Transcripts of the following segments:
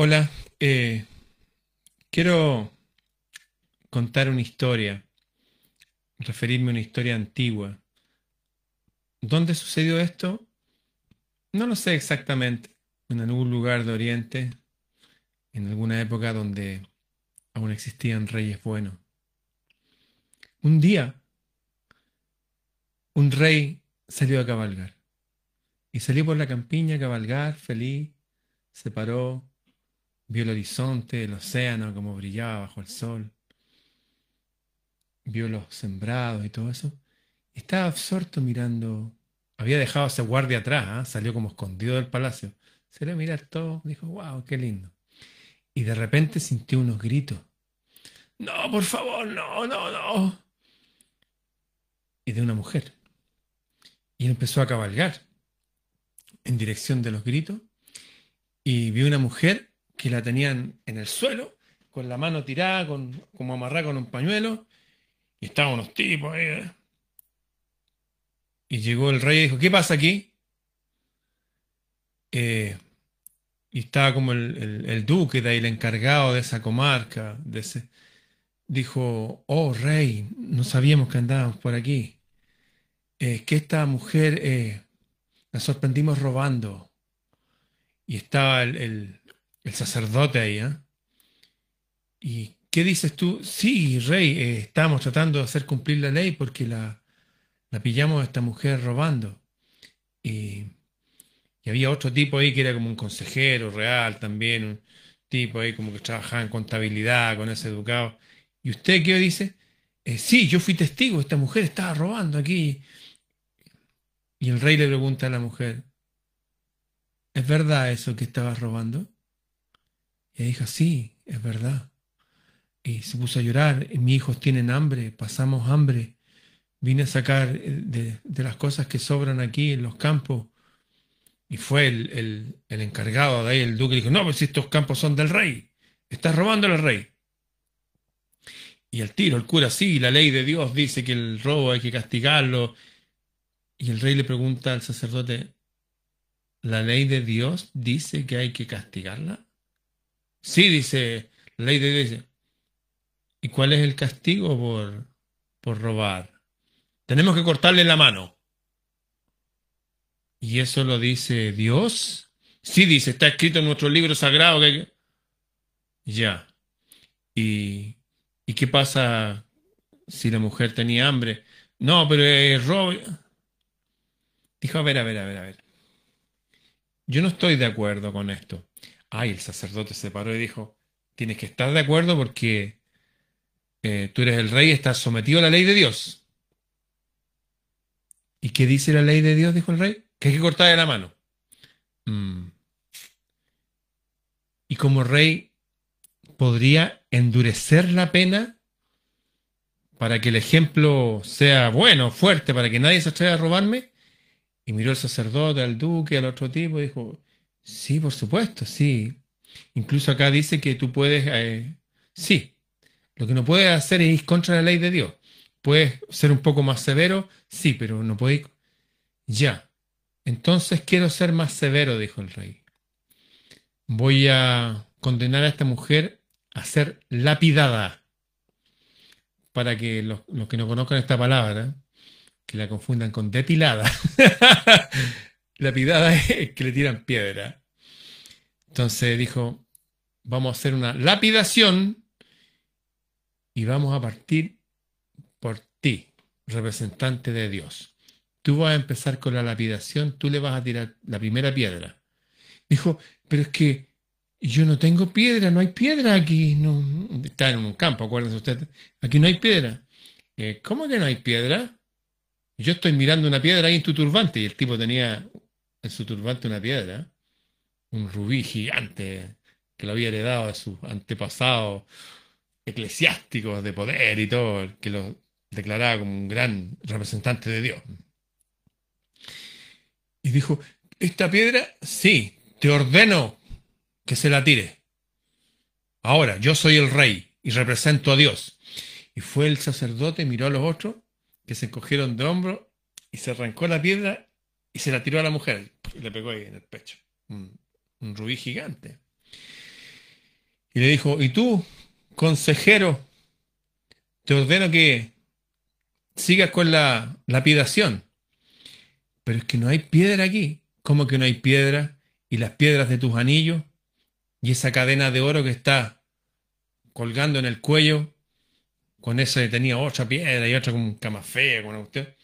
Hola, eh, quiero contar una historia, referirme a una historia antigua. ¿Dónde sucedió esto? No lo sé exactamente. En algún lugar de Oriente, en alguna época donde aún existían reyes buenos. Un día, un rey salió a cabalgar. Y salió por la campiña a cabalgar, feliz, se paró, vio el horizonte, el océano, como brillaba bajo el sol, vio los sembrados y todo eso. Estaba absorto mirando, había dejado a ese guardia atrás, ¿ah? salió como escondido del palacio. Se le mirar todo, dijo, wow, qué lindo. Y de repente sintió unos gritos. No, por favor, no, no, no. Y de una mujer. Y empezó a cabalgar en dirección de los gritos y vio una mujer que la tenían en el suelo, con la mano tirada, con, como amarrada con un pañuelo, y estaban unos tipos ahí. ¿eh? Y llegó el rey y dijo, ¿qué pasa aquí? Eh, y estaba como el, duque de ahí, el encargado de esa comarca, dijo, oh rey, no sabíamos que andábamos por aquí. Eh, que esta mujer eh, la sorprendimos robando. Y estaba el, sacerdote ahí. ¿eh? ¿Y qué dices tú? Sí, rey, estamos tratando de hacer cumplir la ley porque la, la pillamos a esta mujer robando. Y, había otro tipo ahí que era como un consejero real también, un tipo ahí como que trabajaba en contabilidad con ese educado. ¿Y usted qué dice? sí, yo fui testigo, esta mujer estaba robando aquí. Y el rey le pregunta a la mujer, ¿es verdad eso que estabas robando? Y dijo, sí, es verdad. Y se puso a llorar, mis hijos tienen hambre, pasamos hambre. Vine a sacar eh, de, las cosas que sobran aquí en los campos. Y fue el, encargado de ahí, el duque, dijo, no, pues estos campos son del rey, estás robando al rey. Y el tiro, el cura, sí, la ley de Dios dice que el robo hay que castigarlo y el rey le pregunta al sacerdote, ¿la ley de Dios dice que hay que castigarla? Sí, dice, la ley de Dios ¿Y cuál es el castigo por, por robar? Tenemos que cortarle la mano. ¿Y eso lo dice Dios? Sí, dice, está escrito en nuestro libro sagrado que... Ya. ¿Y, ¿Y qué pasa si la mujer tenía hambre? No, pero es robo. Dijo, a ver, a ver, a ver, a ver. Yo no estoy de acuerdo con esto. Ay, el sacerdote se paró y dijo, tienes que estar de acuerdo porque eh, tú eres el rey y estás sometido a la ley de Dios. ¿Y qué dice la ley de Dios? Dijo el rey. Que hay que cortarle la mano. Mm. Y como rey, ¿podría endurecer la pena para que el ejemplo sea bueno, fuerte, para que nadie se atreva a robarme? Y miró el sacerdote, al duque, al otro tipo, y dijo, sí, por supuesto, sí. Incluso acá dice que tú puedes, eh, sí, lo que no puedes hacer es ir contra la ley de Dios. Puedes ser un poco más severo, sí, pero no podéis... Ya. Entonces quiero ser más severo, dijo el rey. Voy a condenar a esta mujer a ser lapidada. Para que los, los que no conozcan esta palabra, que la confundan con depilada. Lapidada es que le tiran piedra. Entonces dijo, vamos a hacer una lapidación y vamos a partir por ti, representante de Dios. Tú vas a empezar con la lapidación, tú le vas a tirar la primera piedra. Dijo, pero es que yo no tengo piedra, no hay piedra aquí. No, está en un campo, acuérdense ustedes. Aquí no hay piedra. Eh, ¿Cómo que no hay piedra? Yo estoy mirando una piedra ahí en tu turbante y el tipo tenía en su turbante una piedra, un rubí gigante que lo había heredado de sus antepasados eclesiásticos de poder y todo, que lo declaraba como un gran representante de Dios. Y dijo, esta piedra, sí, te ordeno que se la tire. Ahora, yo soy el rey y represento a Dios. Y fue el sacerdote, miró a los otros que se encogieron de hombro y se arrancó la piedra y se la tiró a la mujer y le pegó ahí en el pecho. Un, rubí gigante. Y le dijo, ¿y tú, consejero, te ordeno que sigas con la lapidación? Pero es que no hay piedra aquí. ¿Cómo que no hay piedra? Y las piedras de tus anillos y esa cadena de oro que está colgando en el cuello, con ese tenía otra piedra y otra con camafea, con usted.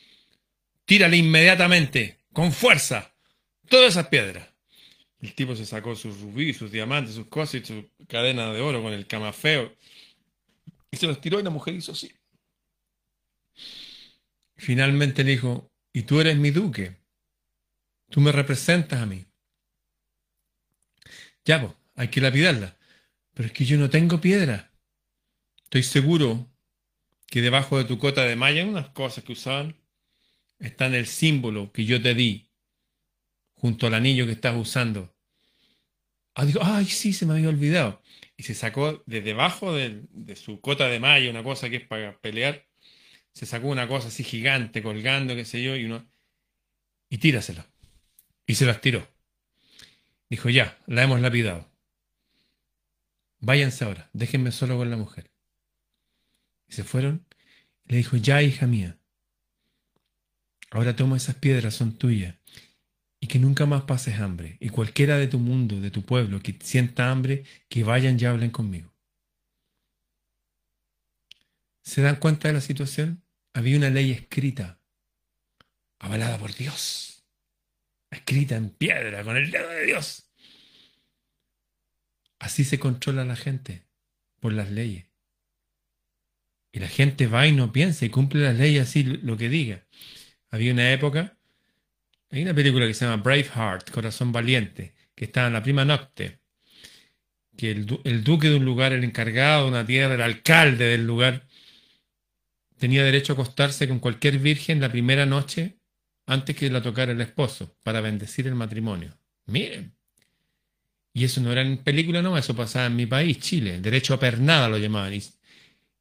Tírale inmediatamente, con fuerza, todas esas piedras. El tipo se sacó sus rubíes, sus diamantes, sus cosas y su cadena de oro con el camafeo. Y se los tiró y la mujer hizo así. Finalmente le dijo, y tú eres mi duque. Tú me representas a mí. Ya, pues, hay que lapidarla. Pero es que yo no tengo piedra. Estoy seguro que debajo de tu cota de malla, unas cosas que usaban, están el símbolo que yo te di junto al anillo que estás usando. Ah, digo, ay, sí, se me había olvidado. Y se sacó de debajo de, su cota de malla, una cosa que es para pelear, se sacó una cosa así gigante, colgando, qué sé yo, y uno, y tírasela. Y se las tiró. Dijo, ya, la hemos lapidado. Váyanse ahora, déjenme solo con la mujer. Y se fueron. le dijo, ya, hija mía, ahora toma esas piedras, son tuyas y que nunca más pases hambre. Y cualquiera de tu mundo, de tu pueblo, que sienta hambre, que vayan y hablen conmigo. ¿Se dan cuenta de la situación? Había una ley escrita, avalada por Dios, escrita en piedra, con el dedo de Dios. Así se controla la gente, por las leyes. Y la gente va y no piensa y cumple las leyes así lo que diga. Había una época hay una película que se llama Braveheart, Corazón Valiente, que está en la prima nocte, que el, duque de un lugar, el encargado de una tierra, el alcalde del lugar, tenía derecho a acostarse con cualquier virgen la primera noche antes que la tocara el esposo, para bendecir el matrimonio. Miren. Y eso no era en película, no, eso pasaba en mi país, Chile. Derecho a pernada lo llamaban. Y,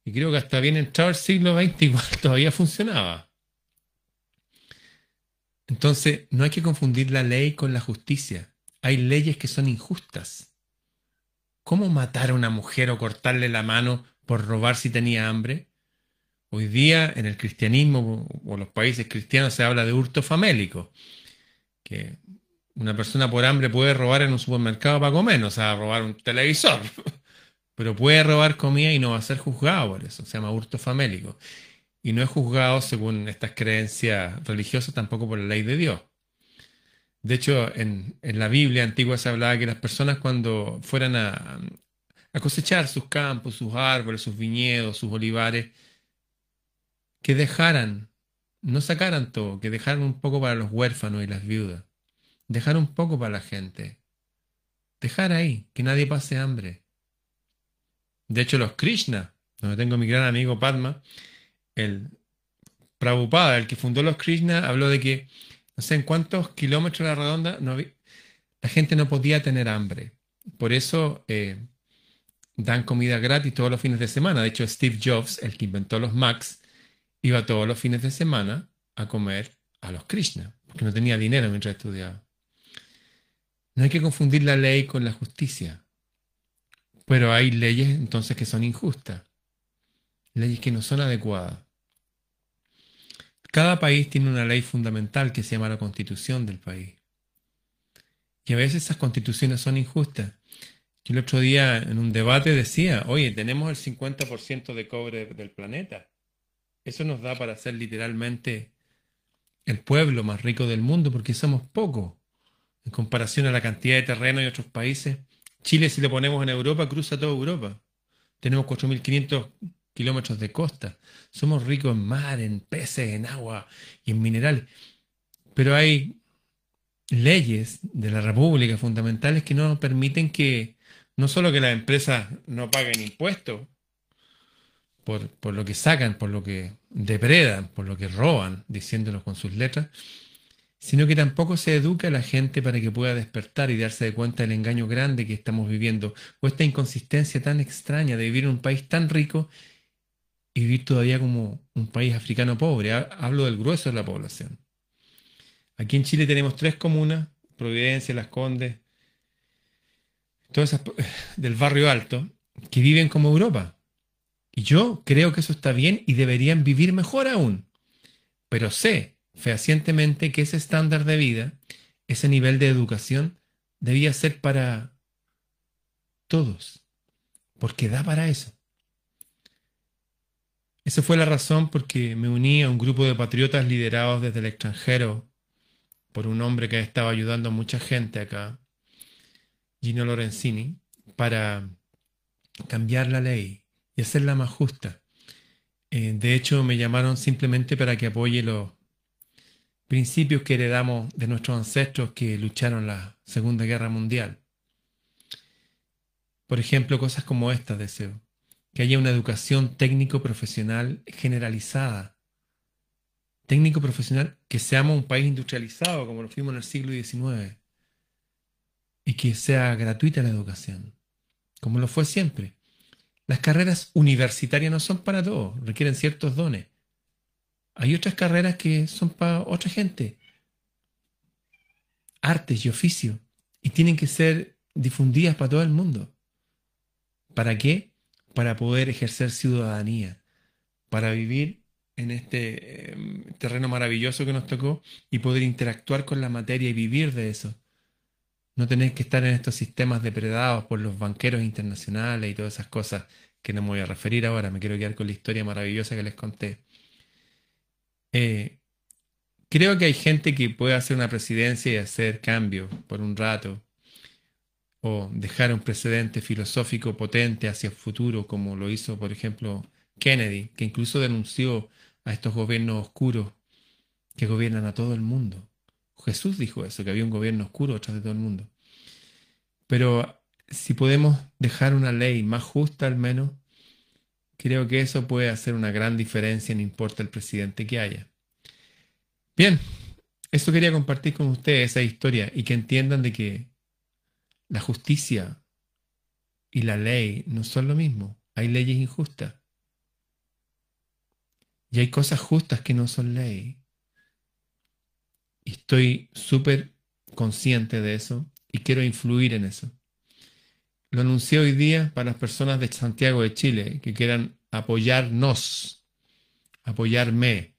y creo que hasta bien entrado el siglo XX igual todavía funcionaba. Entonces, no hay que confundir la ley con la justicia. Hay leyes que son injustas. ¿Cómo matar a una mujer o cortarle la mano por robar si tenía hambre? Hoy día en el cristianismo o los países cristianos se habla de hurto famélico, que una persona por hambre puede robar en un supermercado para comer, o sea, robar un televisor, pero puede robar comida y no va a ser juzgado por eso, se llama hurto famélico y no es juzgado según estas creencias religiosas tampoco por la ley de Dios. De hecho, en, la Biblia antigua se hablaba que las personas cuando fueran a, a cosechar sus campos, sus árboles, sus viñedos, sus olivares, que dejaran, no sacaran todo, que dejaran un poco para los huérfanos y las viudas, dejar un poco para la gente, dejar ahí, que nadie pase hambre. De hecho, los Krishna, donde tengo mi gran amigo Padma, el Prabhupada, el que fundó los Krishna, habló de que no sé en cuántos kilómetros a la redonda la gente no podía tener hambre. Por eso eh, dan comida gratis todos los fines de semana. De hecho, Steve Jobs, el que inventó los Macs, iba todos los fines de semana a comer a los Krishna, porque no tenía dinero mientras estudiaba. No hay que confundir la ley con la justicia. Pero hay leyes entonces que son injustas, leyes que no son adecuadas. Cada país tiene una ley fundamental que se llama la constitución del país. Y a veces esas constituciones son injustas. Yo el otro día en un debate decía, oye, tenemos el 50% de cobre del planeta. Eso nos da para ser literalmente el pueblo más rico del mundo porque somos pocos en comparación a la cantidad de terreno y otros países. Chile, si lo ponemos en Europa, cruza toda Europa. Tenemos 4.500 kilómetros de costa. Somos ricos en mar, en peces, en agua y en mineral. Pero hay leyes de la República fundamentales que no permiten que no solo que las empresas no paguen impuestos por, por lo que sacan, por lo que depredan, por lo que roban, diciéndolo con sus letras, sino que tampoco se educa a la gente para que pueda despertar y darse de cuenta del engaño grande que estamos viviendo, o esta inconsistencia tan extraña de vivir en un país tan rico y vivir todavía como un país africano pobre. Hablo del grueso de la población. Aquí en Chile tenemos tres comunas, Providencia, Las Condes, todas esas del barrio alto, que viven como Europa. Y yo creo que eso está bien y deberían vivir mejor aún. Pero sé fehacientemente que ese estándar de vida, ese nivel de educación, debía ser para todos, porque da para eso. Esa fue la razón por que me uní a un grupo de patriotas liderados desde el extranjero por un hombre que estaba ayudando a mucha gente acá, Gino Lorenzini, para cambiar la ley y hacerla más justa. Eh, de hecho, me llamaron simplemente para que apoye los principios que heredamos de nuestros ancestros que lucharon la Segunda Guerra Mundial. Por ejemplo, cosas como estas deseo que haya una educación técnico-profesional generalizada. Técnico-profesional, que seamos un país industrializado como lo fuimos en el siglo XIX. Y que sea gratuita la educación, como lo fue siempre. Las carreras universitarias no son para todos, requieren ciertos dones. Hay otras carreras que son para otra gente. Artes y oficio. Y tienen que ser difundidas para todo el mundo. ¿Para qué? Para poder ejercer ciudadanía, para vivir en este em, terreno maravilloso que nos tocó y poder interactuar con la materia y vivir de eso. No tener que estar en estos sistemas depredados por los banqueros internacionales y todas esas cosas que no me voy a referir ahora, me quiero quedar con la historia maravillosa que les conté. Eh, creo que hay gente que puede hacer una presidencia y hacer cambios por un rato, o dejar un precedente filosófico potente hacia el futuro, como lo hizo, por ejemplo, Kennedy, que incluso denunció a estos gobiernos oscuros que gobiernan a todo el mundo. Jesús dijo eso, que había un gobierno oscuro detrás de todo el mundo. Pero si podemos dejar una ley más justa al menos, creo que eso puede hacer una gran diferencia, no importa el presidente que haya. Bien, eso quería compartir con ustedes, esa historia, y que entiendan de que la justicia y la ley no son lo mismo. Hay leyes injustas. Y hay cosas justas que no son ley. Y estoy súper consciente de eso y quiero influir en eso. Lo anuncié hoy día para las personas de Santiago de Chile que quieran apoyarnos, apoyarme,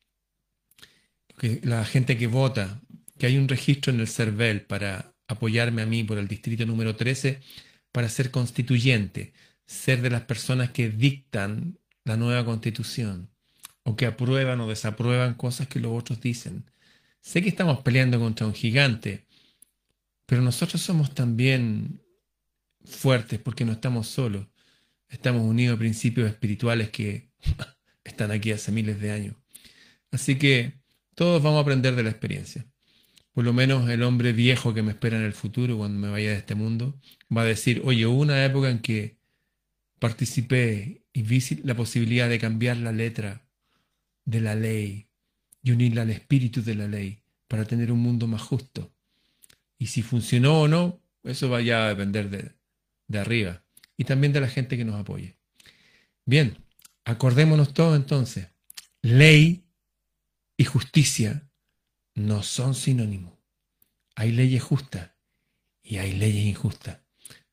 la gente que vota, que hay un registro en el CERVEL para apoyarme a mí por el distrito número 13 para ser constituyente, ser de las personas que dictan la nueva constitución o que aprueban o desaprueban cosas que los otros dicen. Sé que estamos peleando contra un gigante, pero nosotros somos también fuertes porque no estamos solos. Estamos unidos a principios espirituales que están aquí hace miles de años. Así que todos vamos a aprender de la experiencia por lo menos el hombre viejo que me espera en el futuro cuando me vaya de este mundo, va a decir, oye, hubo una época en que participé y vi la posibilidad de cambiar la letra de la ley y unirla al espíritu de la ley para tener un mundo más justo. Y si funcionó o no, eso va a depender de, de arriba y también de la gente que nos apoye. Bien, acordémonos todos entonces, ley y justicia no son sinónimos. Hay leyes justas y hay leyes injustas.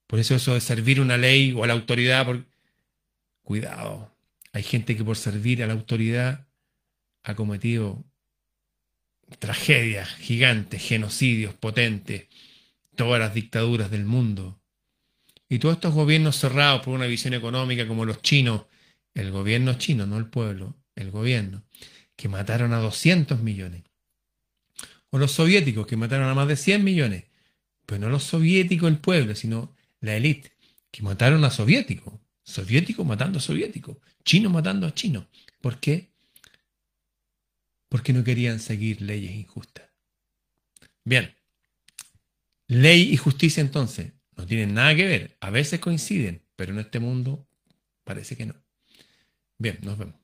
Por eso eso de servir una ley o a la autoridad, cuidado, hay gente que por servir a la autoridad ha cometido tragedias gigantes, genocidios potentes, todas las dictaduras del mundo. Y todos estos gobiernos cerrados por una visión económica como los chinos, el gobierno chino, no el pueblo, el gobierno, que mataron a 200 millones o los soviéticos que mataron a más de 100 millones. Pero no los soviéticos, el pueblo, sino la élite, que mataron a soviéticos. Soviéticos matando a soviéticos. Chinos matando a chinos. ¿Por qué? Porque no querían seguir leyes injustas. Bien. Ley y justicia entonces no tienen nada que ver. A veces coinciden, pero en este mundo parece que no. Bien, nos vemos.